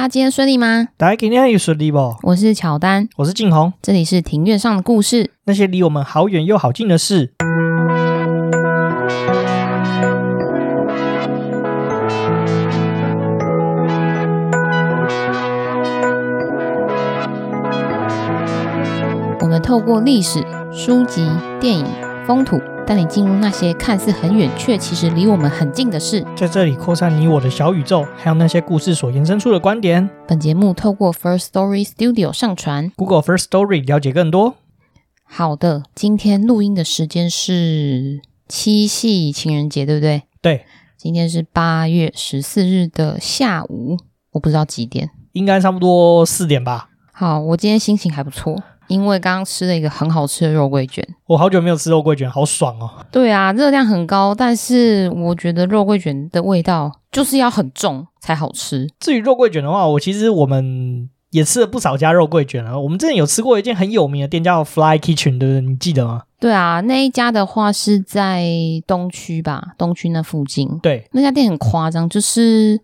家今天顺利吗？大家今天有顺利不？我是乔丹，我是静红，这里是庭院上的故事，那些离我们好远又好近的事。我们透过历史、书籍、电影、风土。带你进入那些看似很远却其实离我们很近的事，在这里扩散你我的小宇宙，还有那些故事所延伸出的观点。本节目透过 First Story Studio 上传，Google First Story 了解更多。好的，今天录音的时间是七夕情人节，对不对？对，今天是八月十四日的下午，我不知道几点，应该差不多四点吧。好，我今天心情还不错。因为刚刚吃了一个很好吃的肉桂卷，我好久没有吃肉桂卷，好爽哦！对啊，热量很高，但是我觉得肉桂卷的味道就是要很重才好吃。至于肉桂卷的话，我其实我们也吃了不少家肉桂卷了。我们之前有吃过一间很有名的店叫 Fly Kitchen，对不对？你记得吗？对啊，那一家的话是在东区吧，东区那附近。对，那家店很夸张，就是。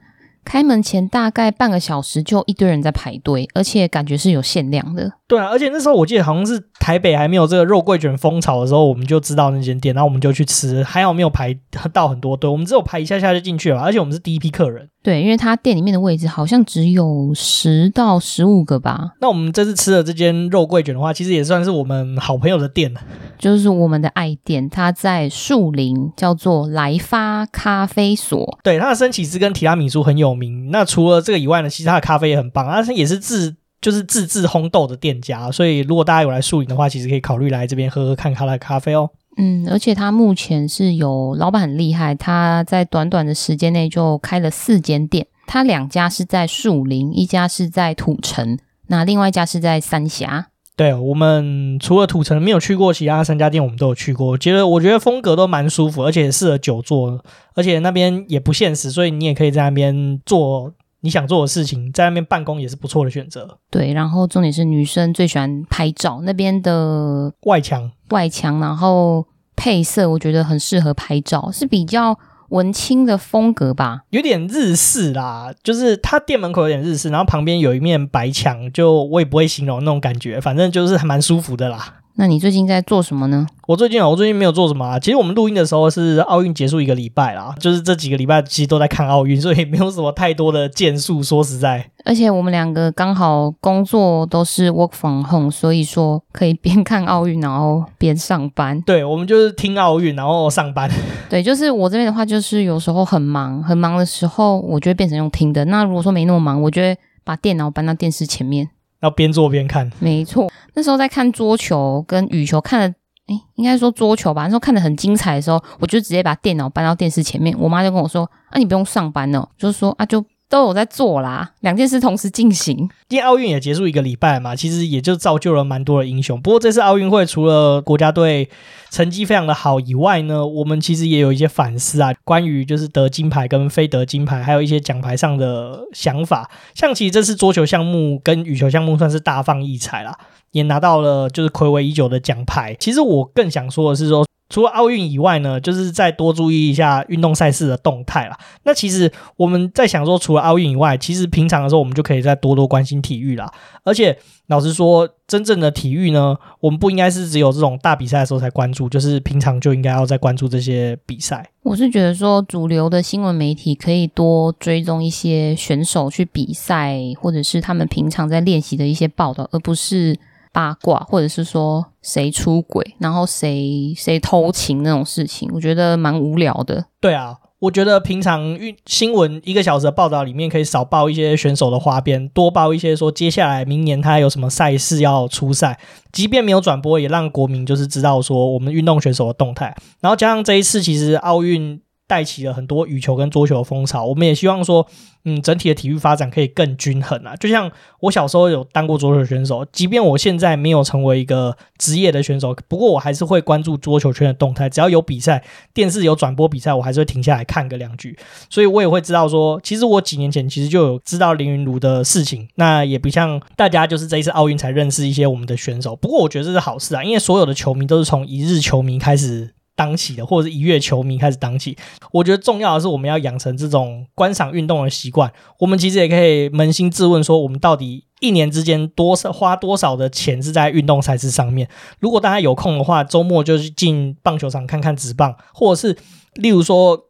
开门前大概半个小时就一堆人在排队，而且感觉是有限量的。对啊，而且那时候我记得好像是台北还没有这个肉桂卷风潮的时候，我们就知道那间店，然后我们就去吃，还好没有排到很多队，我们只有排一下下就进去了，而且我们是第一批客人。对，因为他店里面的位置好像只有十到十五个吧。那我们这次吃的这间肉桂卷的话，其实也算是我们好朋友的店了，就是我们的爱店，它在树林，叫做来发咖啡所。对，它的生起司跟提拉米苏很有名。那除了这个以外呢，其实它的咖啡也很棒，而且也是自。就是自制烘豆的店家，所以如果大家有来树林的话，其实可以考虑来这边喝喝看他的咖啡哦。嗯，而且他目前是有老板很厉害，他在短短的时间内就开了四间店，他两家是在树林，一家是在土城，那另外一家是在三峡。对，我们除了土城没有去过，其他三家店我们都有去过，觉得我觉得风格都蛮舒服，而且适合久坐，而且那边也不现实，所以你也可以在那边坐。你想做的事情，在那边办公也是不错的选择。对，然后重点是女生最喜欢拍照，那边的外墙外墙，然后配色我觉得很适合拍照，是比较文青的风格吧，有点日式啦，就是它店门口有点日式，然后旁边有一面白墙，就我也不会形容那种感觉，反正就是还蛮舒服的啦。那你最近在做什么呢？我最近啊，我最近没有做什么啊。其实我们录音的时候是奥运结束一个礼拜啦，就是这几个礼拜其实都在看奥运，所以没有什么太多的建树。说实在，而且我们两个刚好工作都是 work from home，所以说可以边看奥运然后边上班。对，我们就是听奥运然后上班。对，就是我这边的话，就是有时候很忙很忙的时候，我就会变成用听的。那如果说没那么忙，我就会把电脑搬到电视前面。要边做边看，没错。那时候在看桌球跟羽球，看的，诶，应该说桌球吧。那时候看的很精彩的时候，我就直接把电脑搬到电视前面。我妈就跟我说：“啊，你不用上班了。”就是说啊，就。都有在做啦，两件事同时进行。今天奥运也结束一个礼拜嘛，其实也就造就了蛮多的英雄。不过这次奥运会除了国家队成绩非常的好以外呢，我们其实也有一些反思啊，关于就是得金牌跟非得金牌，还有一些奖牌上的想法。像其实这次桌球项目跟羽球项目算是大放异彩啦，也拿到了就是睽违已久的奖牌。其实我更想说的是说。除了奥运以外呢，就是再多注意一下运动赛事的动态啦。那其实我们在想说，除了奥运以外，其实平常的时候我们就可以再多多关心体育啦。而且老实说，真正的体育呢，我们不应该是只有这种大比赛的时候才关注，就是平常就应该要再关注这些比赛。我是觉得说，主流的新闻媒体可以多追踪一些选手去比赛，或者是他们平常在练习的一些报道，而不是。八卦，或者是说谁出轨，然后谁谁偷情那种事情，我觉得蛮无聊的。对啊，我觉得平常运新闻一个小时的报道里面，可以少报一些选手的花边，多报一些说接下来明年他有什么赛事要出赛，即便没有转播，也让国民就是知道说我们运动选手的动态。然后加上这一次，其实奥运。带起了很多羽球跟桌球的风潮，我们也希望说，嗯，整体的体育发展可以更均衡啊。就像我小时候有当过桌球选手，即便我现在没有成为一个职业的选手，不过我还是会关注桌球圈的动态。只要有比赛，电视有转播比赛，我还是会停下来看个两局。所以我也会知道说，其实我几年前其实就有知道林云儒的事情。那也不像大家就是这一次奥运才认识一些我们的选手。不过我觉得这是好事啊，因为所有的球迷都是从一日球迷开始。当起的，或者是一月球迷开始当起。我觉得重要的是我们要养成这种观赏运动的习惯。我们其实也可以扪心自问说，我们到底一年之间多少花多少的钱是在运动赛事上面？如果大家有空的话，周末就去进棒球场看看职棒，或者是例如说。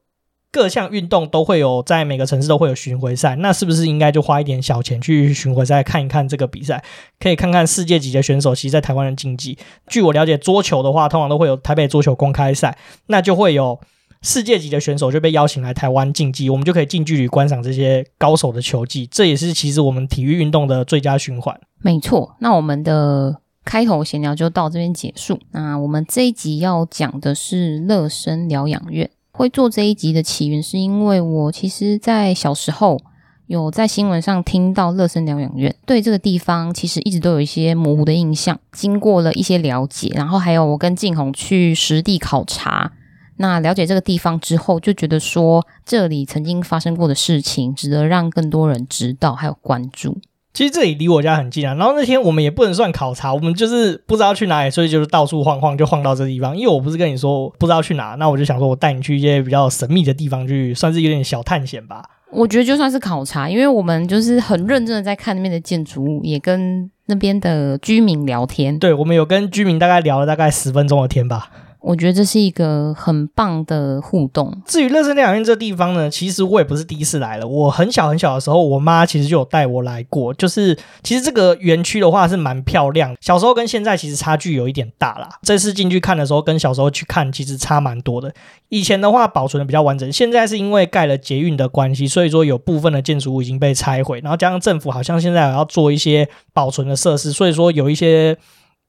各项运动都会有，在每个城市都会有巡回赛，那是不是应该就花一点小钱去巡回赛看一看这个比赛？可以看看世界级的选手，其实在台湾的竞技。据我了解，桌球的话，通常都会有台北桌球公开赛，那就会有世界级的选手就被邀请来台湾竞技，我们就可以近距离观赏这些高手的球技。这也是其实我们体育运动的最佳循环。没错，那我们的开头闲聊就到这边结束。那我们这一集要讲的是乐生疗养院。会做这一集的起源，是因为我其实，在小时候有在新闻上听到乐生疗养院，对这个地方其实一直都有一些模糊的印象。经过了一些了解，然后还有我跟静红去实地考察，那了解这个地方之后，就觉得说这里曾经发生过的事情，值得让更多人知道还有关注。其实这里离我家很近啊，然后那天我们也不能算考察，我们就是不知道去哪里，所以就是到处晃晃，就晃到这个地方。因为我不是跟你说不知道去哪，那我就想说我带你去一些比较神秘的地方去，算是有点小探险吧。我觉得就算是考察，因为我们就是很认真的在看那边的建筑物，也跟那边的居民聊天。对，我们有跟居民大概聊了大概十分钟的天吧。我觉得这是一个很棒的互动。至于乐生疗养院这地方呢，其实我也不是第一次来了。我很小很小的时候，我妈其实就有带我来过。就是其实这个园区的话是蛮漂亮，小时候跟现在其实差距有一点大啦。这次进去看的时候，跟小时候去看其实差蛮多的。以前的话保存的比较完整，现在是因为盖了捷运的关系，所以说有部分的建筑物已经被拆毁，然后加上政府好像现在也要做一些保存的设施，所以说有一些。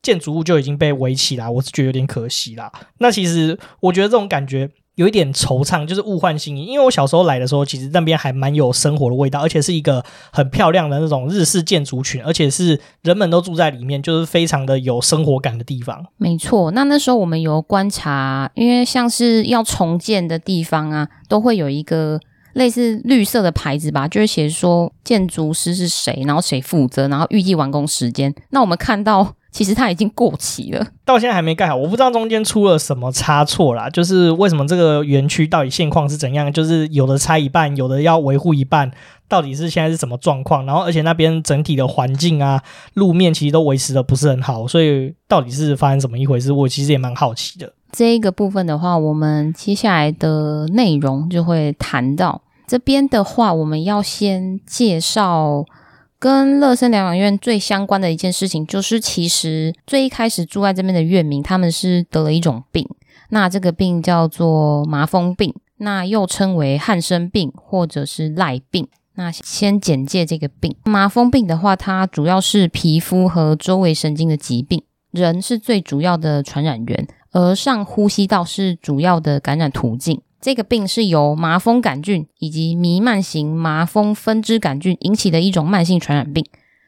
建筑物就已经被围起来，我是觉得有点可惜啦。那其实我觉得这种感觉有一点惆怅，就是物换星移。因为我小时候来的时候，其实那边还蛮有生活的味道，而且是一个很漂亮的那种日式建筑群，而且是人们都住在里面，就是非常的有生活感的地方。没错，那那时候我们有观察，因为像是要重建的地方啊，都会有一个类似绿色的牌子吧，就是写说建筑师是谁，然后谁负责，然后预计完工时间。那我们看到。其实它已经过期了，到现在还没盖好。我不知道中间出了什么差错啦，就是为什么这个园区到底现况是怎样？就是有的拆一半，有的要维护一半，到底是现在是什么状况？然后而且那边整体的环境啊，路面其实都维持的不是很好，所以到底是发生什么一回事？我其实也蛮好奇的。这一个部分的话，我们接下来的内容就会谈到。这边的话，我们要先介绍。跟乐生疗养院最相关的一件事情，就是其实最一开始住在这边的院民，他们是得了一种病，那这个病叫做麻风病，那又称为汉生病或者是赖病。那先简介这个病，麻风病的话，它主要是皮肤和周围神经的疾病，人是最主要的传染源，而上呼吸道是主要的感染途径。这个病是由麻风杆菌以及弥漫型麻风分支杆菌引起的一种慢性传染病。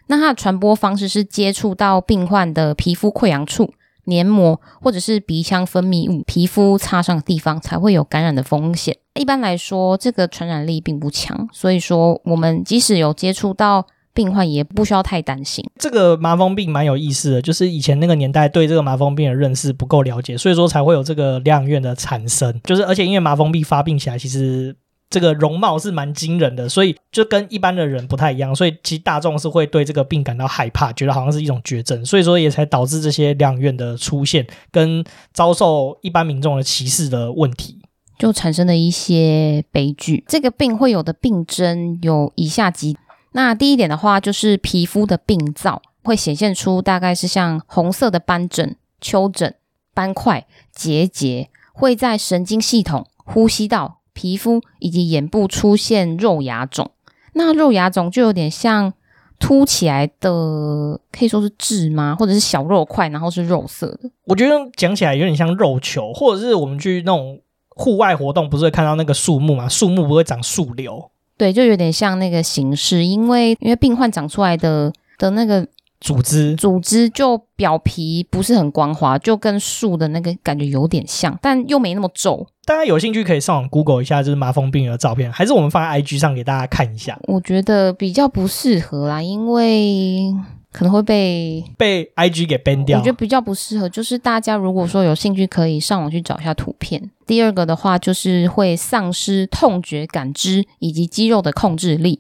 那它的传播方式是接触到病患的皮肤溃疡处、黏膜或者是鼻腔分泌物、皮肤擦伤的地方才会有感染的风险。一般来说，这个传染力并不强，所以说我们即使有接触到。病患也不需要太担心。这个麻风病蛮有意思的，就是以前那个年代对这个麻风病的认识不够了解，所以说才会有这个疗养院的产生。就是而且因为麻风病发病起来，其实这个容貌是蛮惊人的，所以就跟一般的人不太一样，所以其实大众是会对这个病感到害怕，觉得好像是一种绝症，所以说也才导致这些疗养院的出现，跟遭受一般民众的歧视的问题，就产生了一些悲剧。这个病会有的病征有以下几。那第一点的话，就是皮肤的病灶会显现出大概是像红色的斑疹、丘疹、斑块、结节，会在神经系统、呼吸道、皮肤以及眼部出现肉芽肿。那肉芽肿就有点像凸起来的，可以说是痣吗？或者是小肉块，然后是肉色的。我觉得讲起来有点像肉球，或者是我们去那种户外活动，不是会看到那个树木嘛？树木不会长树瘤。对，就有点像那个形式，因为因为病患长出来的的那个组织组织就表皮不是很光滑，就跟树的那个感觉有点像，但又没那么皱。大家有兴趣可以上网 Google 一下，就是麻风病人的照片，还是我们放在 IG 上给大家看一下。我觉得比较不适合啦，因为可能会被被 IG 给 ban 掉。我觉得比较不适合，就是大家如果说有兴趣，可以上网去找一下图片。第二个的话，就是会丧失痛觉感知以及肌肉的控制力。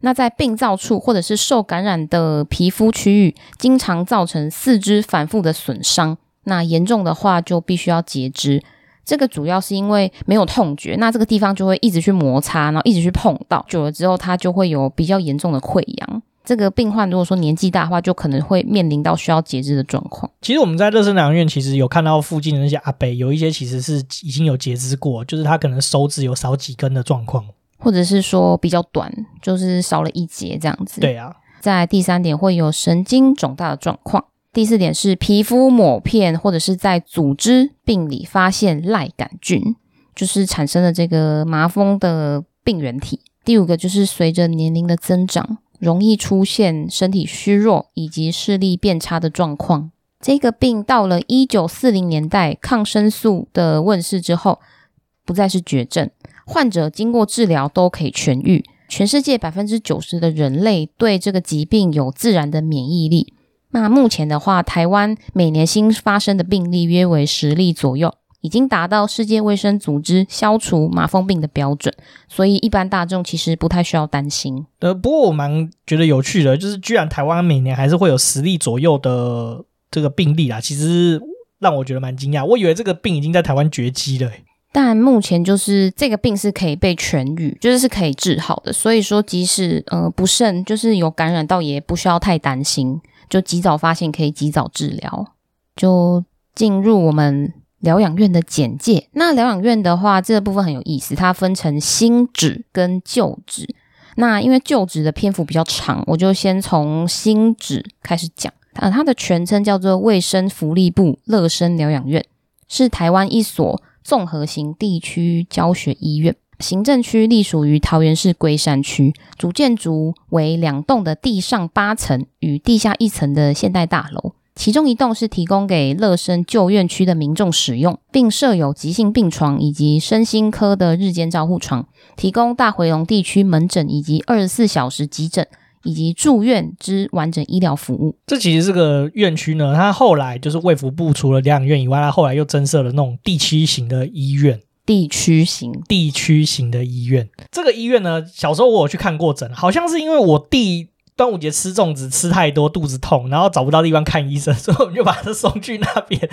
那在病灶处或者是受感染的皮肤区域，经常造成四肢反复的损伤。那严重的话，就必须要截肢。这个主要是因为没有痛觉，那这个地方就会一直去摩擦，然后一直去碰到，久了之后它就会有比较严重的溃疡。这个病患如果说年纪大的话，就可能会面临到需要截肢的状况。其实我们在热身疗养院其实有看到附近的那些阿伯，有一些其实是已经有截肢过，就是他可能手指有少几根的状况，或者是说比较短，就是少了一节这样子。对啊，在第三点会有神经肿大的状况。第四点是皮肤抹片或者是在组织病理发现赖杆菌，就是产生了这个麻风的病原体。第五个就是随着年龄的增长，容易出现身体虚弱以及视力变差的状况。这个病到了一九四零年代，抗生素的问世之后，不再是绝症，患者经过治疗都可以痊愈。全世界百分之九十的人类对这个疾病有自然的免疫力。那目前的话，台湾每年新发生的病例约为十例左右，已经达到世界卫生组织消除麻风病的标准，所以一般大众其实不太需要担心。呃，不过我蛮觉得有趣的，就是居然台湾每年还是会有十例左右的这个病例啊，其实让我觉得蛮惊讶。我以为这个病已经在台湾绝迹了，但目前就是这个病是可以被痊愈，就是是可以治好的，所以说即使呃不慎就是有感染到，也不需要太担心。就及早发现，可以及早治疗。就进入我们疗养院的简介。那疗养院的话，这个部分很有意思，它分成新址跟旧址。那因为旧址的篇幅比较长，我就先从新址开始讲。呃，它的全称叫做卫生福利部乐生疗养院，是台湾一所综合型地区教学医院。行政区隶属于桃园市龟山区，主建筑为两栋的地上八层与地下一层的现代大楼，其中一栋是提供给乐生旧院区的民众使用，并设有急性病床以及身心科的日间照护床，提供大回龙地区门诊以及二十四小时急诊以及住院之完整医疗服务。这其实这个院区呢，它后来就是卫福部除了疗养院以外，它后来又增设了那种地区型的医院。地区型、地区型的医院，这个医院呢，小时候我有去看过诊，好像是因为我弟端午节吃粽子吃太多，肚子痛，然后找不到地方看医生，所以我们就把他送去那边。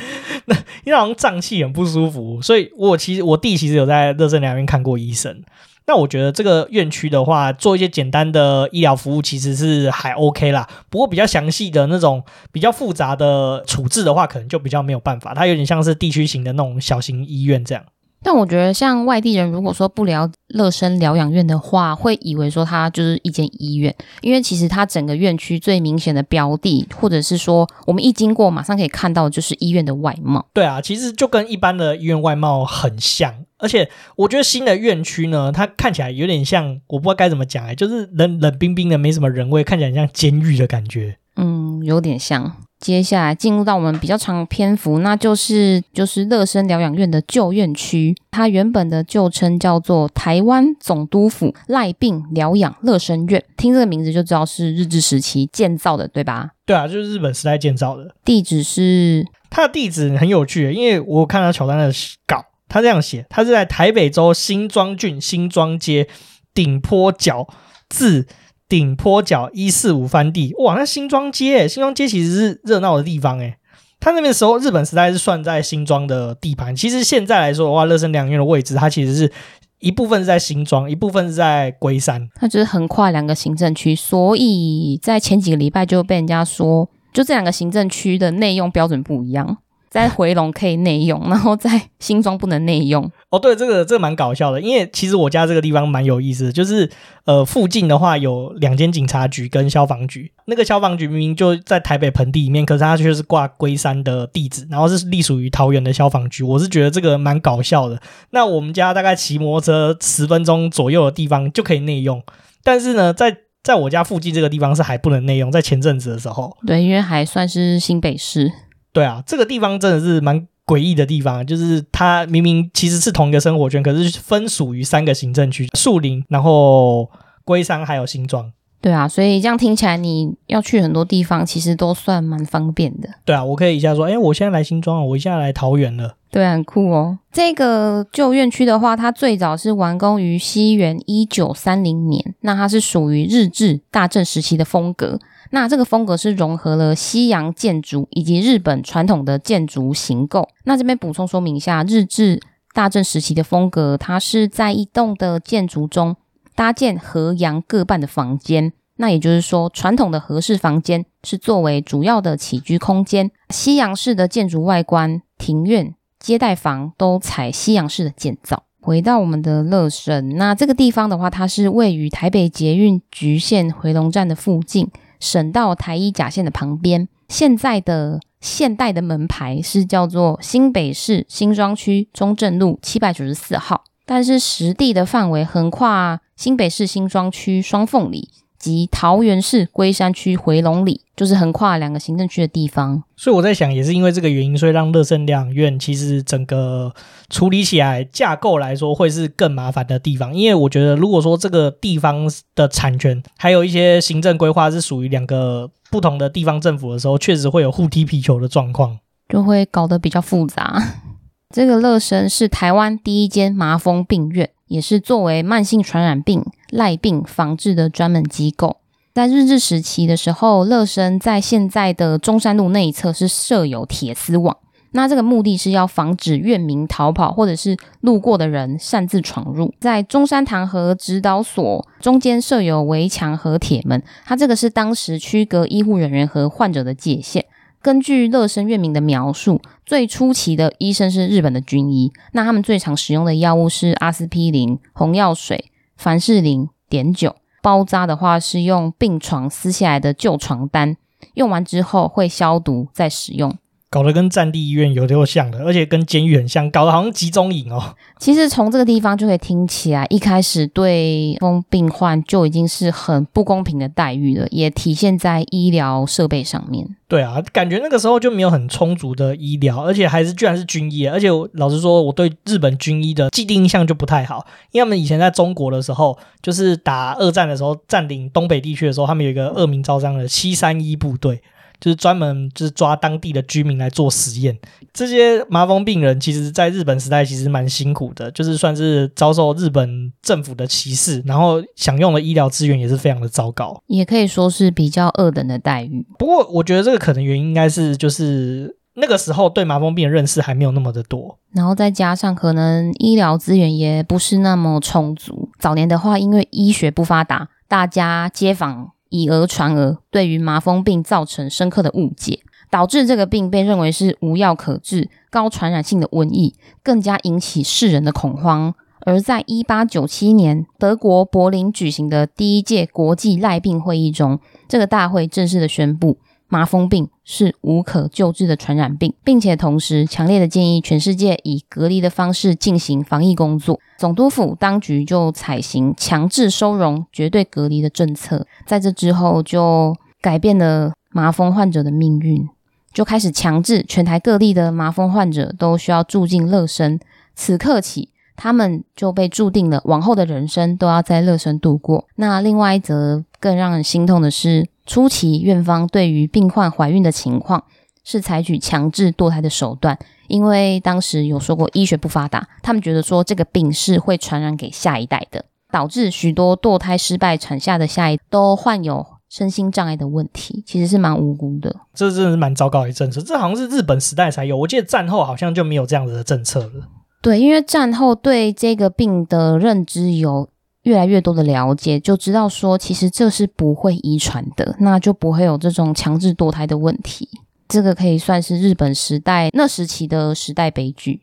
那因为好像胀气很不舒服，所以我其实我弟其实有在热身疗养院看过医生。那我觉得这个院区的话，做一些简单的医疗服务其实是还 OK 啦。不过比较详细的那种比较复杂的处置的话，可能就比较没有办法。它有点像是地区型的那种小型医院这样。但我觉得，像外地人如果说不聊乐生疗养院的话，会以为说它就是一间医院，因为其实它整个院区最明显的标的，或者是说我们一经过马上可以看到，就是医院的外貌。对啊，其实就跟一般的医院外貌很像，而且我觉得新的院区呢，它看起来有点像，我不知道该怎么讲哎，就是冷冷冰冰的，没什么人味，看起来像监狱的感觉。嗯，有点像。接下来进入到我们比较长的篇幅，那就是就是乐生疗养院的旧院区，它原本的旧称叫做台湾总督府赖病疗养乐生院，听这个名字就知道是日治时期建造的，对吧？对啊，就是日本时代建造的。地址是它的地址很有趣，因为我看到乔丹的稿，他这样写，他是在台北州新庄郡新庄街顶坡角自。顶坡角一四五番地，哇，那新庄街，新庄街其实是热闹的地方诶。他那边时候日本时代是算在新庄的地盘，其实现在来说的话，乐生疗养院的位置，它其实是一部分是在新庄，一部分是在龟山，它就是横跨两个行政区，所以在前几个礼拜就被人家说，就这两个行政区的内用标准不一样。在回龙可以内用，然后在新庄不能内用。哦，对，这个这个蛮搞笑的，因为其实我家这个地方蛮有意思的，就是呃附近的话有两间警察局跟消防局。那个消防局明明就在台北盆地里面，可是它却是挂龟山的地址，然后是隶属于桃园的消防局。我是觉得这个蛮搞笑的。那我们家大概骑摩托车十分钟左右的地方就可以内用，但是呢，在在我家附近这个地方是还不能内用，在前阵子的时候。对，因为还算是新北市。对啊，这个地方真的是蛮诡异的地方，就是它明明其实是同一个生活圈，可是分属于三个行政区：树林、然后龟山还有新庄。对啊，所以这样听起来，你要去很多地方，其实都算蛮方便的。对啊，我可以一下说，哎，我现在来新庄，我一下来桃园了。对啊，很酷哦。这个旧院区的话，它最早是完工于西元一九三零年，那它是属于日治大正时期的风格。那这个风格是融合了西洋建筑以及日本传统的建筑形构。那这边补充说明一下，日治大正时期的风格，它是在一栋的建筑中搭建和阳各半的房间。那也就是说，传统的和式房间是作为主要的起居空间，西洋式的建筑外观，庭院。接待房都采西洋式的建造。回到我们的乐省，那这个地方的话，它是位于台北捷运橘线回龙站的附近，省道台一甲线的旁边。现在的现代的门牌是叫做新北市新庄区中正路七百九十四号，但是实地的范围横跨新北市新庄区双凤里。及桃园市龟山区回龙里，就是横跨两个行政区的地方。所以我在想，也是因为这个原因，所以让乐生疗养院其实整个处理起来架构来说会是更麻烦的地方。因为我觉得，如果说这个地方的产权还有一些行政规划是属于两个不同的地方政府的时候，确实会有互踢皮球的状况，就会搞得比较复杂。这个乐生是台湾第一间麻风病院。也是作为慢性传染病赖病防治的专门机构。在日治时期的时候，乐生在现在的中山路那一侧是设有铁丝网。那这个目的是要防止院民逃跑，或者是路过的人擅自闯入。在中山堂和指导所中间设有围墙和铁门，它这个是当时区隔医护人员和患者的界限。根据乐生月明的描述，最初期的医生是日本的军医，那他们最常使用的药物是阿司匹林、红药水、凡士林、碘酒。包扎的话是用病床撕下来的旧床单，用完之后会消毒再使用。搞得跟战地医院有点像的，而且跟监狱很像，搞得好像集中营哦。其实从这个地方就可以听起来，一开始对风病患就已经是很不公平的待遇了，也体现在医疗设备上面。对啊，感觉那个时候就没有很充足的医疗，而且还是居然是军医，而且老实说，我对日本军医的既定印象就不太好，因为他们以前在中国的时候，就是打二战的时候占领东北地区的时候，他们有一个恶名昭彰的七三一部队。就是专门就是抓当地的居民来做实验，这些麻风病人其实在日本时代其实蛮辛苦的，就是算是遭受日本政府的歧视，然后享用的医疗资源也是非常的糟糕，也可以说是比较二等的待遇。不过我觉得这个可能原因应该是就是那个时候对麻风病的认识还没有那么的多，然后再加上可能医疗资源也不是那么充足。早年的话，因为医学不发达，大家街坊。以讹传讹，对于麻风病造成深刻的误解，导致这个病被认为是无药可治、高传染性的瘟疫，更加引起世人的恐慌。而在一八九七年德国柏林举行的第一届国际赖病会议中，这个大会正式的宣布。麻风病是无可救治的传染病，并且同时强烈的建议全世界以隔离的方式进行防疫工作。总督府当局就采行强制收容、绝对隔离的政策。在这之后，就改变了麻风患者的命运，就开始强制全台各地的麻风患者都需要住进乐生。此刻起，他们就被注定了往后的人生都要在乐生度过。那另外一则更让人心痛的是。初期，院方对于病患怀孕的情况是采取强制堕胎的手段，因为当时有说过医学不发达，他们觉得说这个病是会传染给下一代的，导致许多堕胎失败产下的下一代都患有身心障碍的问题，其实是蛮无辜的。这真的是蛮糟糕的政策，这好像是日本时代才有，我记得战后好像就没有这样子的政策了。对，因为战后对这个病的认知有。越来越多的了解，就知道说，其实这是不会遗传的，那就不会有这种强制堕胎的问题。这个可以算是日本时代那时期的时代悲剧。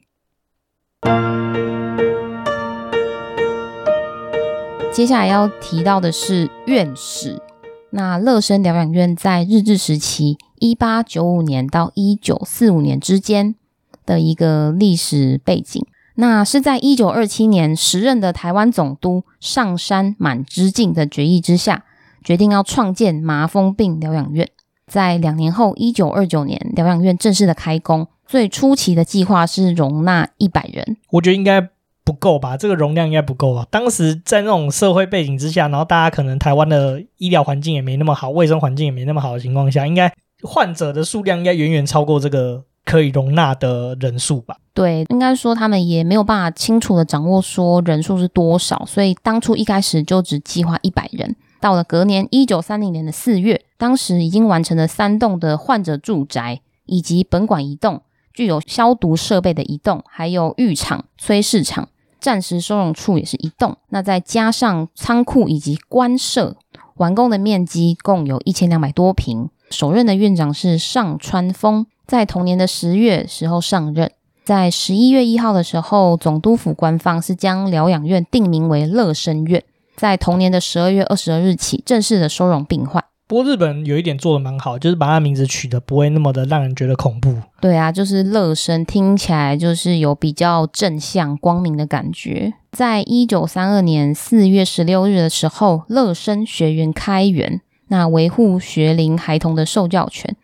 接下来要提到的是院史。那乐生疗养院在日治时期（一八九五年到一九四五年）之间的一个历史背景。那是在一九二七年，时任的台湾总督上山满之进的决议之下，决定要创建麻风病疗养院。在两年后，一九二九年，疗养院正式的开工。最初期的计划是容纳一百人。我觉得应该不够吧？这个容量应该不够啊？当时在那种社会背景之下，然后大家可能台湾的医疗环境也没那么好，卫生环境也没那么好的情况下，应该患者的数量应该远远超过这个可以容纳的人数吧？对，应该说他们也没有办法清楚的掌握说人数是多少，所以当初一开始就只计划一百人。到了隔年一九三零年的四月，当时已经完成了三栋的患者住宅以及本馆一栋。具有消毒设备的一栋，还有浴场、炊事场、暂时收容处也是一栋。那再加上仓库以及官舍，完工的面积共有一千两百多平。首任的院长是上川丰，在同年的十月时候上任。在十一月一号的时候，总督府官方是将疗养院定名为乐生院。在同年的十二月二十二日起，正式的收容病患。不过日本有一点做得蛮好，就是把它名字取得不会那么的让人觉得恐怖。对啊，就是乐生，听起来就是有比较正向、光明的感觉。在一九三二年四月十六日的时候，乐生学园开园，那维护学龄孩童的受教权。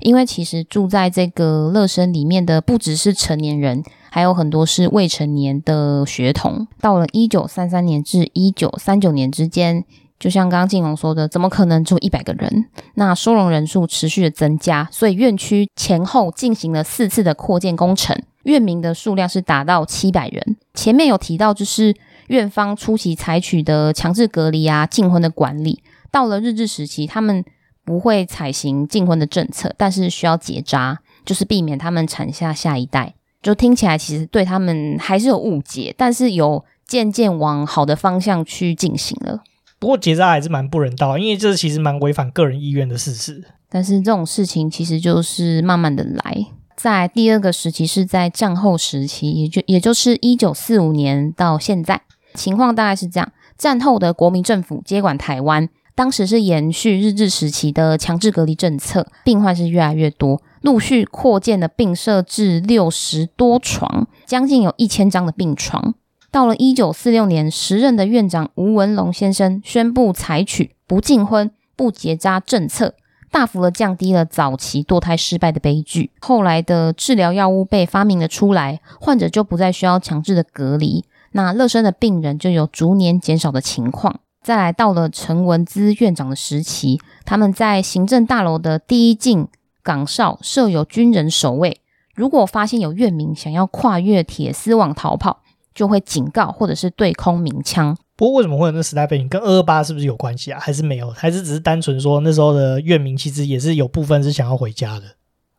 因为其实住在这个乐生里面的不只是成年人，还有很多是未成年的学童。到了一九三三年至一九三九年之间。就像刚刚静蓉说的，怎么可能住一百个人？那收容人数持续的增加，所以院区前后进行了四次的扩建工程，院民的数量是达到七百人。前面有提到，就是院方初期采取的强制隔离啊、禁婚的管理，到了日治时期，他们不会采行禁婚的政策，但是需要结扎，就是避免他们产下下一代。就听起来其实对他们还是有误解，但是有渐渐往好的方向去进行了。不过结扎还是蛮不人道，因为这其实蛮违反个人意愿的事实。但是这种事情其实就是慢慢的来。在第二个时期是在战后时期，也就也就是一九四五年到现在，情况大概是这样：战后的国民政府接管台湾，当时是延续日治时期的强制隔离政策，病患是越来越多，陆续扩建的病舍至六十多床，将近有一千张的病床。到了一九四六年，时任的院长吴文龙先生宣布采取不禁婚、不结扎政策，大幅的降低了早期堕胎失败的悲剧。后来的治疗药物被发明了出来，患者就不再需要强制的隔离，那乐生的病人就有逐年减少的情况。再来到了陈文资院长的时期，他们在行政大楼的第一进岗哨设有军人守卫，如果发现有院民想要跨越铁丝网逃跑，就会警告或者是对空鸣枪。不过为什么会有那时代背景？跟二二八是不是有关系啊？还是没有？还是只是单纯说那时候的院民其实也是有部分是想要回家的？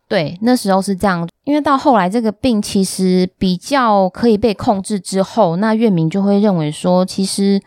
对，那时候是这样。因为到后来这个病其实比较可以被控制之后，那院民就会认为说，其实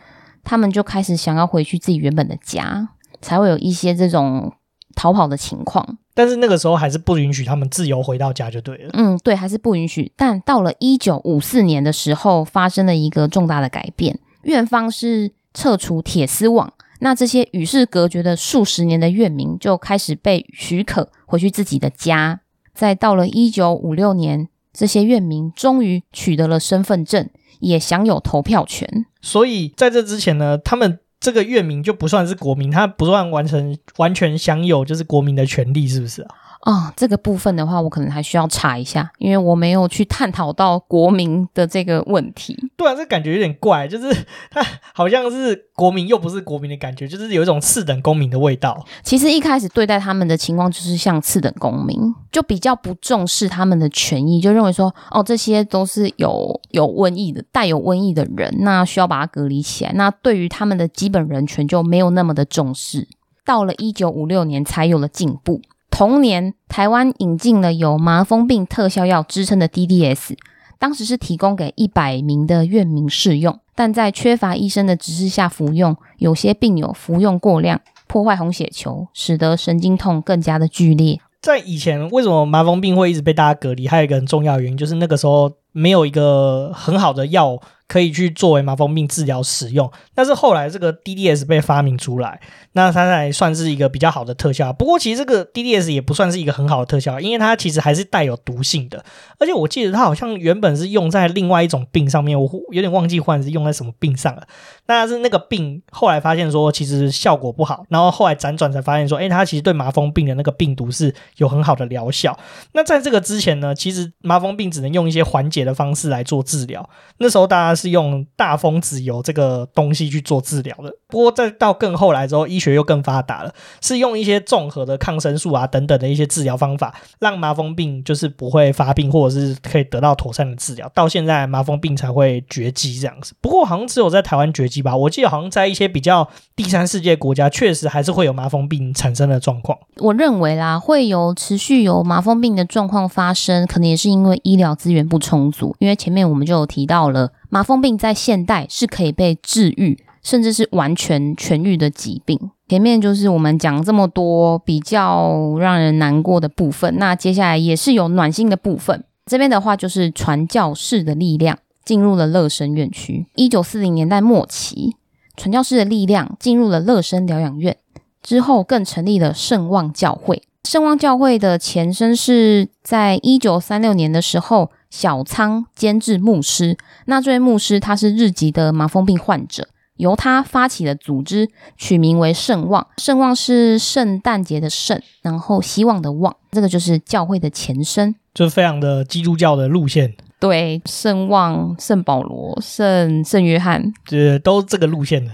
他们就开始想要回去自己原本的家，才会有一些这种逃跑的情况。但是那个时候还是不允许他们自由回到家就对了。嗯，对，还是不允许。但到了一九五四年的时候，发生了一个重大的改变，院方是撤除铁丝网，那这些与世隔绝的数十年的院民就开始被许可回去自己的家。再到了一九五六年，这些院民终于取得了身份证，也享有投票权。所以在这之前呢，他们。这个院民就不算是国民，他不算完成完全享有就是国民的权利，是不是啊？啊、哦，这个部分的话，我可能还需要查一下，因为我没有去探讨到国民的这个问题。对啊，这感觉有点怪，就是 他好像是国民又不是国民的感觉，就是有一种次等公民的味道。其实一开始对待他们的情况就是像次等公民，就比较不重视他们的权益，就认为说，哦，这些都是有有瘟疫的、带有瘟疫的人，那需要把它隔离起来。那对于他们的基本人权就没有那么的重视。到了一九五六年才有了进步。同年，台湾引进了有麻风病特效药之称的 DDS，当时是提供给一百名的院民试用，但在缺乏医生的指示下服用，有些病友服用过量，破坏红血球，使得神经痛更加的剧烈。在以前，为什么麻风病会一直被大家隔离？还有一个很重要原因，就是那个时候没有一个很好的药。可以去作为麻风病治疗使用，但是后来这个 DDS 被发明出来，那它才算是一个比较好的特效。不过其实这个 DDS 也不算是一个很好的特效，因为它其实还是带有毒性的。而且我记得它好像原本是用在另外一种病上面，我有点忘记换是用在什么病上了。那是那个病后来发现说其实效果不好，然后后来辗转才发现说，哎，它其实对麻风病的那个病毒是有很好的疗效。那在这个之前呢，其实麻风病只能用一些缓解的方式来做治疗。那时候大家是用大风子油这个东西去做治疗的。不过再到更后来之后，医学又更发达了，是用一些综合的抗生素啊等等的一些治疗方法，让麻风病就是不会发病，或者是可以得到妥善的治疗。到现在麻风病才会绝迹这样子。不过好像只有在台湾绝迹吧？我记得好像在一些比较第三世界国家，确实还是会有麻风病产生的状况。我认为啦，会有持续有麻风病的状况发生，可能也是因为医疗资源不充足。因为前面我们就有提到了，麻风病在现代是可以被治愈，甚至是完全痊愈的疾病。前面就是我们讲这么多比较让人难过的部分，那接下来也是有暖心的部分。这边的话就是传教士的力量进入了乐生院区。一九四零年代末期，传教士的力量进入了乐生疗养院之后，更成立了圣望教会。圣望教会的前身是在一九三六年的时候，小仓监制牧师。那这位牧师他是日籍的麻风病患者，由他发起的组织，取名为圣望。圣望是圣诞节的圣，然后希望的望，这个就是教会的前身，就是非常的基督教的路线。对，圣望、圣保罗、圣圣约翰，这都这个路线的。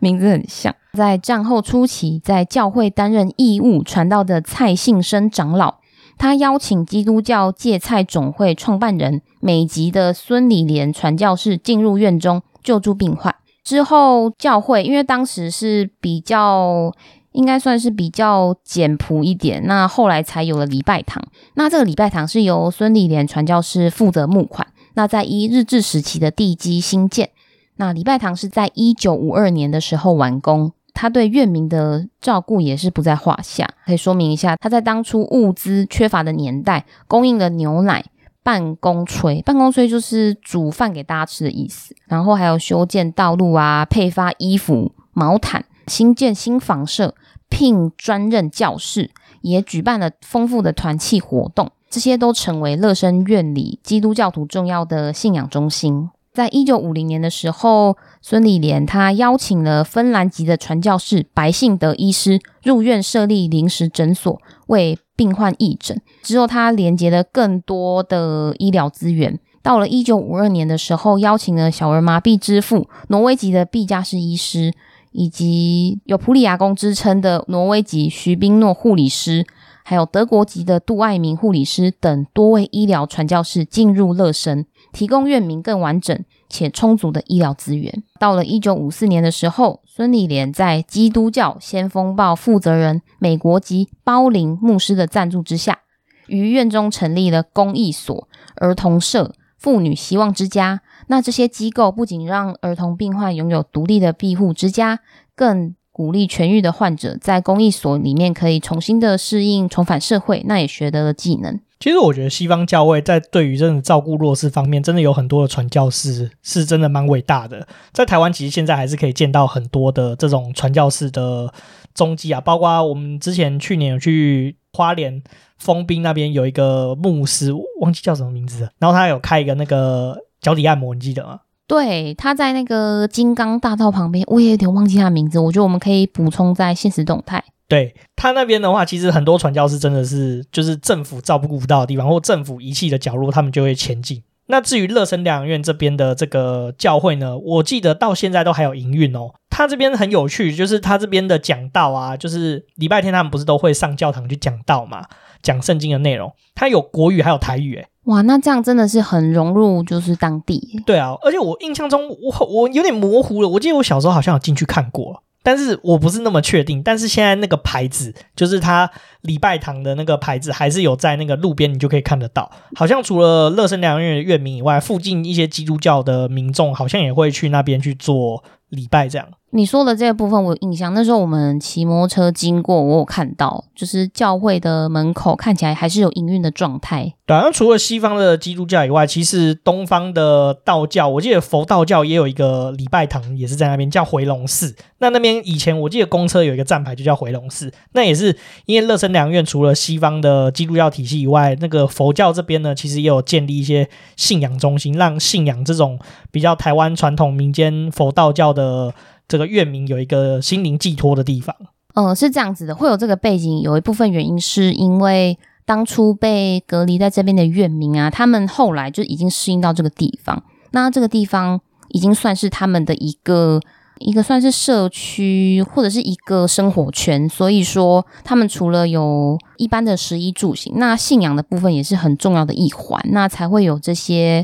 名字很像。在战后初期，在教会担任义务传道的蔡信生长老，他邀请基督教芥菜总会创办人美籍的孙理莲传教士进入院中救助病患。之后，教会因为当时是比较应该算是比较简朴一点，那后来才有了礼拜堂。那这个礼拜堂是由孙理莲传教士负责募款。那在一日治时期的地基兴建。那礼拜堂是在一九五二年的时候完工，他对院民的照顾也是不在话下。可以说明一下，他在当初物资缺乏的年代，供应了牛奶、办公炊，办公炊就是煮饭给大家吃的意思。然后还有修建道路啊，配发衣服、毛毯，新建新房舍，聘专任教士，也举办了丰富的团契活动，这些都成为乐生院里基督教徒重要的信仰中心。在一九五零年的时候，孙立莲他邀请了芬兰籍的传教士白信德医师入院设立临时诊所，为病患义诊。之后，他连接了更多的医疗资源。到了一九五二年的时候，邀请了小儿麻痹之父挪威籍的毕加士医师，以及有普里亚公之称的挪威籍徐宾诺护理师，还有德国籍的杜爱明护理师等多位医疗传教士进入乐生。提供院民更完整且充足的医疗资源。到了一九五四年的时候，孙理莲在基督教先锋报负责人美国籍包林牧师的赞助之下，于院中成立了公益所、儿童社、妇女希望之家。那这些机构不仅让儿童病患拥有独立的庇护之家，更鼓励痊愈的患者在公益所里面可以重新的适应、重返社会，那也学得了技能。其实我觉得西方教会在对于这种照顾弱势方面，真的有很多的传教士，是真的蛮伟大的。在台湾，其实现在还是可以见到很多的这种传教士的踪迹啊，包括我们之前去年有去花莲丰滨那边有一个牧师，忘记叫什么名字了，然后他有开一个那个脚底按摩，你记得吗？对，他在那个金刚大道旁边，我也有点忘记他名字，我觉得我们可以补充在现实动态。对，他那边的话，其实很多传教士真的是就是政府照顾不到的地方，或政府遗弃的角落，他们就会前进。那至于乐生疗养院这边的这个教会呢，我记得到现在都还有营运哦。他这边很有趣，就是他这边的讲道啊，就是礼拜天他们不是都会上教堂去讲道嘛，讲圣经的内容，他有国语还有台语，诶哇，那这样真的是很融入就是当地。对啊，而且我印象中我我有点模糊了，我记得我小时候好像有进去看过。但是我不是那么确定，但是现在那个牌子，就是他礼拜堂的那个牌子，还是有在那个路边，你就可以看得到。好像除了乐生疗养院的院民以外，附近一些基督教的民众好像也会去那边去做礼拜这样。你说的这个部分我有印象，那时候我们骑摩托车经过，我有看到，就是教会的门口看起来还是有营运的状态。对啊，那除了西方的基督教以外，其实东方的道教，我记得佛道教也有一个礼拜堂，也是在那边叫回龙寺。那那边以前我记得公车有一个站牌就叫回龙寺，那也是因为乐生疗养院除了西方的基督教体系以外，那个佛教这边呢，其实也有建立一些信仰中心，让信仰这种比较台湾传统民间佛道教的。这个院民有一个心灵寄托的地方。嗯，是这样子的，会有这个背景，有一部分原因是因为当初被隔离在这边的院民啊，他们后来就已经适应到这个地方。那这个地方已经算是他们的一个一个算是社区或者是一个生活圈。所以说，他们除了有一般的食衣住行，那信仰的部分也是很重要的一环。那才会有这些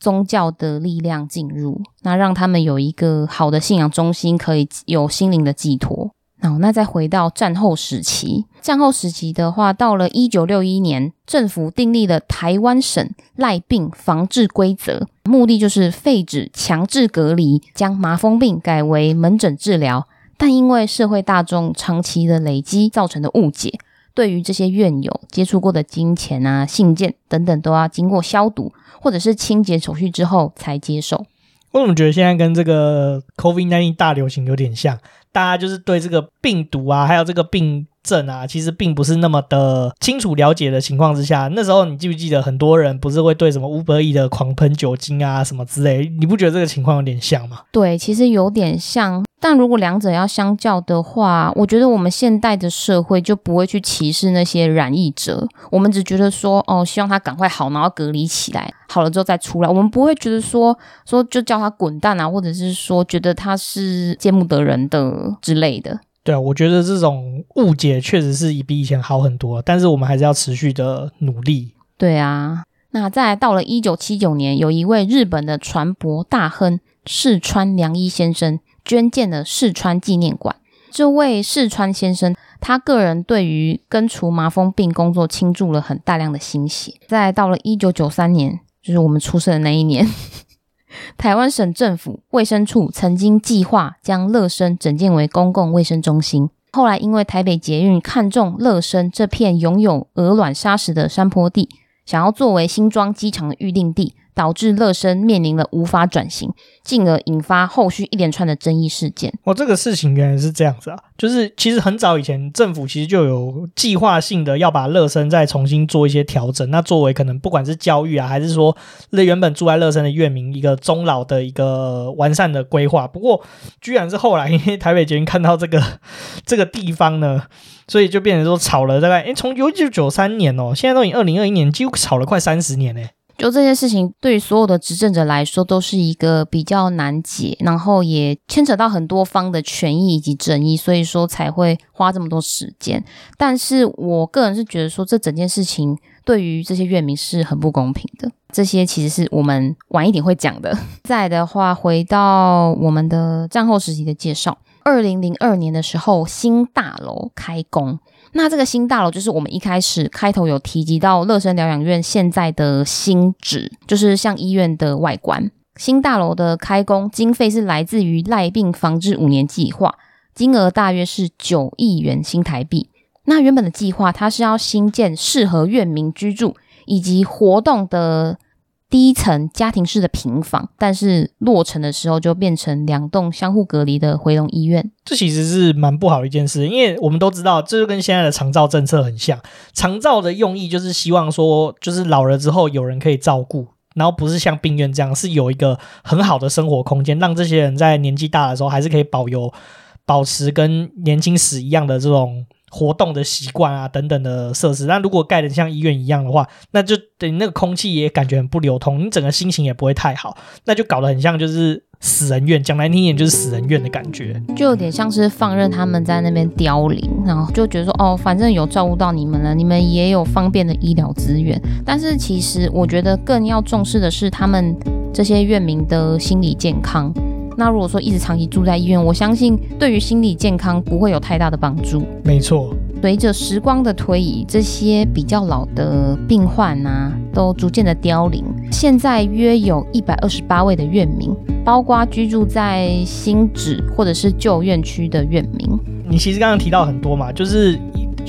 宗教的力量进入，那让他们有一个好的信仰中心，可以有心灵的寄托。好，那再回到战后时期。战后时期的话，到了一九六一年，政府订立了台湾省赖病防治规则，目的就是废止强制隔离，将麻风病改为门诊治疗。但因为社会大众长期的累积造成的误解，对于这些院友接触过的金钱啊、信件等等，都要经过消毒或者是清洁手续之后才接受。我怎么觉得现在跟这个 COVID-19 大流行有点像？大家就是对这个病毒啊，还有这个病症啊，其实并不是那么的清楚了解的情况之下，那时候你记不记得很多人不是会对什么 Uber Eats 的狂喷酒精啊什么之类？你不觉得这个情况有点像吗？对，其实有点像。但如果两者要相较的话，我觉得我们现代的社会就不会去歧视那些染疫者，我们只觉得说，哦，希望他赶快好，然后隔离起来，好了之后再出来。我们不会觉得说，说就叫他滚蛋啊，或者是说觉得他是见不得人的之类的。对啊，我觉得这种误解确实是比以前好很多，但是我们还是要持续的努力。对啊，那再到了一九七九年，有一位日本的船舶大亨四川良一先生。捐建了四川纪念馆。这位四川先生，他个人对于根除麻风病工作倾注了很大量的心血。再到了一九九三年，就是我们出生的那一年，台湾省政府卫生处曾经计划将乐生整建为公共卫生中心。后来因为台北捷运看中乐生这片拥有鹅卵砂石的山坡地，想要作为新庄机场的预定地。导致乐生面临了无法转型，进而引发后续一连串的争议事件。哦，这个事情原来是这样子啊！就是其实很早以前，政府其实就有计划性的要把乐生再重新做一些调整。那作为可能不管是教育啊，还是说那原本住在乐生的院民一个终老的一个完善的规划。不过，居然是后来因为台北捷运看到这个 这个地方呢，所以就变成说吵了大概诶，从一九九三年哦，现在都已经二零二一年，几乎吵了快三十年嘞。就这件事情，对于所有的执政者来说，都是一个比较难解，然后也牵扯到很多方的权益以及争议，所以说才会花这么多时间。但是我个人是觉得说，这整件事情对于这些院民是很不公平的。这些其实是我们晚一点会讲的。再的话，回到我们的战后时期的介绍，二零零二年的时候，新大楼开工。那这个新大楼就是我们一开始开头有提及到乐生疗养院现在的新址，就是像医院的外观。新大楼的开工经费是来自于赖病防治五年计划，金额大约是九亿元新台币。那原本的计划它是要新建适合院民居住以及活动的。第一层家庭式的平房，但是落成的时候就变成两栋相互隔离的回笼医院。这其实是蛮不好的一件事，因为我们都知道，这就跟现在的长照政策很像。长照的用意就是希望说，就是老了之后有人可以照顾，然后不是像病院这样，是有一个很好的生活空间，让这些人在年纪大的时候还是可以保有、保持跟年轻时一样的这种。活动的习惯啊，等等的设施。那如果盖得像医院一样的话，那就等于那个空气也感觉很不流通，你整个心情也不会太好，那就搞得很像就是死人院，讲难听点就是死人院的感觉，就有点像是放任他们在那边凋零，然后就觉得说哦，反正有照顾到你们了，你们也有方便的医疗资源。但是其实我觉得更要重视的是他们这些院民的心理健康。那如果说一直长期住在医院，我相信对于心理健康不会有太大的帮助。没错，随着时光的推移，这些比较老的病患啊，都逐渐的凋零。现在约有一百二十八位的院民，包括居住在新址或者是旧院区的院民。你其实刚刚提到很多嘛，就是。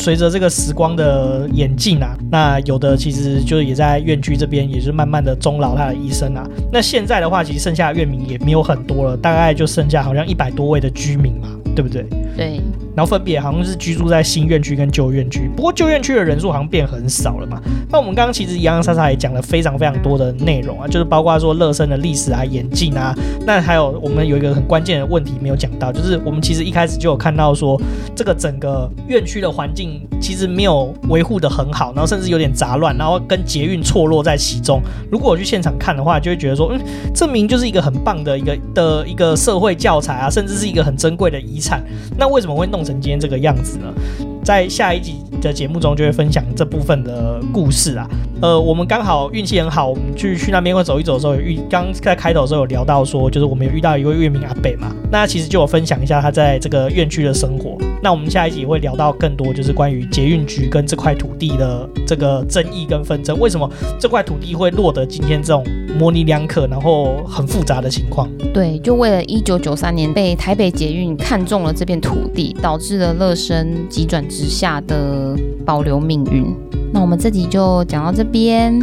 随着这个时光的演进啊，那有的其实就是也在院区这边，也是慢慢的终老他的医生啊。那现在的话，其实剩下的院民也没有很多了，大概就剩下好像一百多位的居民嘛，对不对？对。然后分别好像是居住在新院区跟旧院区。不过旧院区的人数好像变很少了嘛。那我们刚刚其实洋洋洒洒也讲了非常非常多的内容啊，就是包括说乐生的历史啊、演进啊。那还有我们有一个很关键的问题没有讲到，就是我们其实一开始就有看到说，这个整个院区的环境其实没有维护的很好，然后甚至有点杂乱，然后跟捷运错落在其中。如果我去现场看的话，就会觉得说，嗯，这明就是一个很棒的一个的一个社会教材啊，甚至是一个很珍贵的遗产。那为什么会弄成今天这个样子呢？在下一集的节目中就会分享这部分的故事啊。呃，我们刚好运气很好，我们去去那边会走一走的时候，有遇刚在开头的时候有聊到说，就是我们有遇到一位月明阿北嘛。那其实就有分享一下他在这个院区的生活。那我们下一集会聊到更多，就是关于捷运局跟这块土地的这个争议跟纷争，为什么这块土地会落得今天这种模棱两可，然后很复杂的情况？对，就为了一九九三年被台北捷运看中了这片土地，导致了乐生急转直下的保留命运。那我们这集就讲到这边。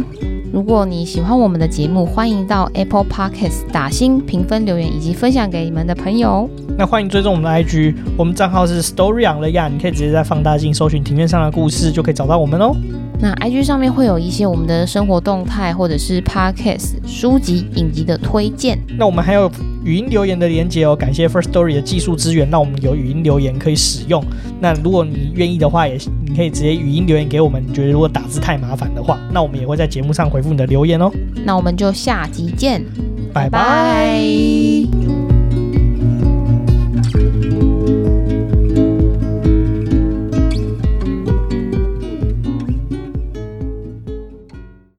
如果你喜欢我们的节目，欢迎到 Apple Podcast 打星评分留言，以及分享给你们的朋友。那欢迎追踪我们的 IG，我们账号是 Story on the Yard，你可以直接在放大镜搜寻庭院上的故事，就可以找到我们哦。那 IG 上面会有一些我们的生活动态，或者是 Podcast 书籍影集的推荐。那我们还有语音留言的连接哦，感谢 First Story 的技术支援，让我们有语音留言可以使用。那如果你愿意的话，也你可以直接语音留言给我们。你觉得如果打字太麻烦的话，那我们也会在节目上回复你的留言哦。那我们就下集见，拜拜。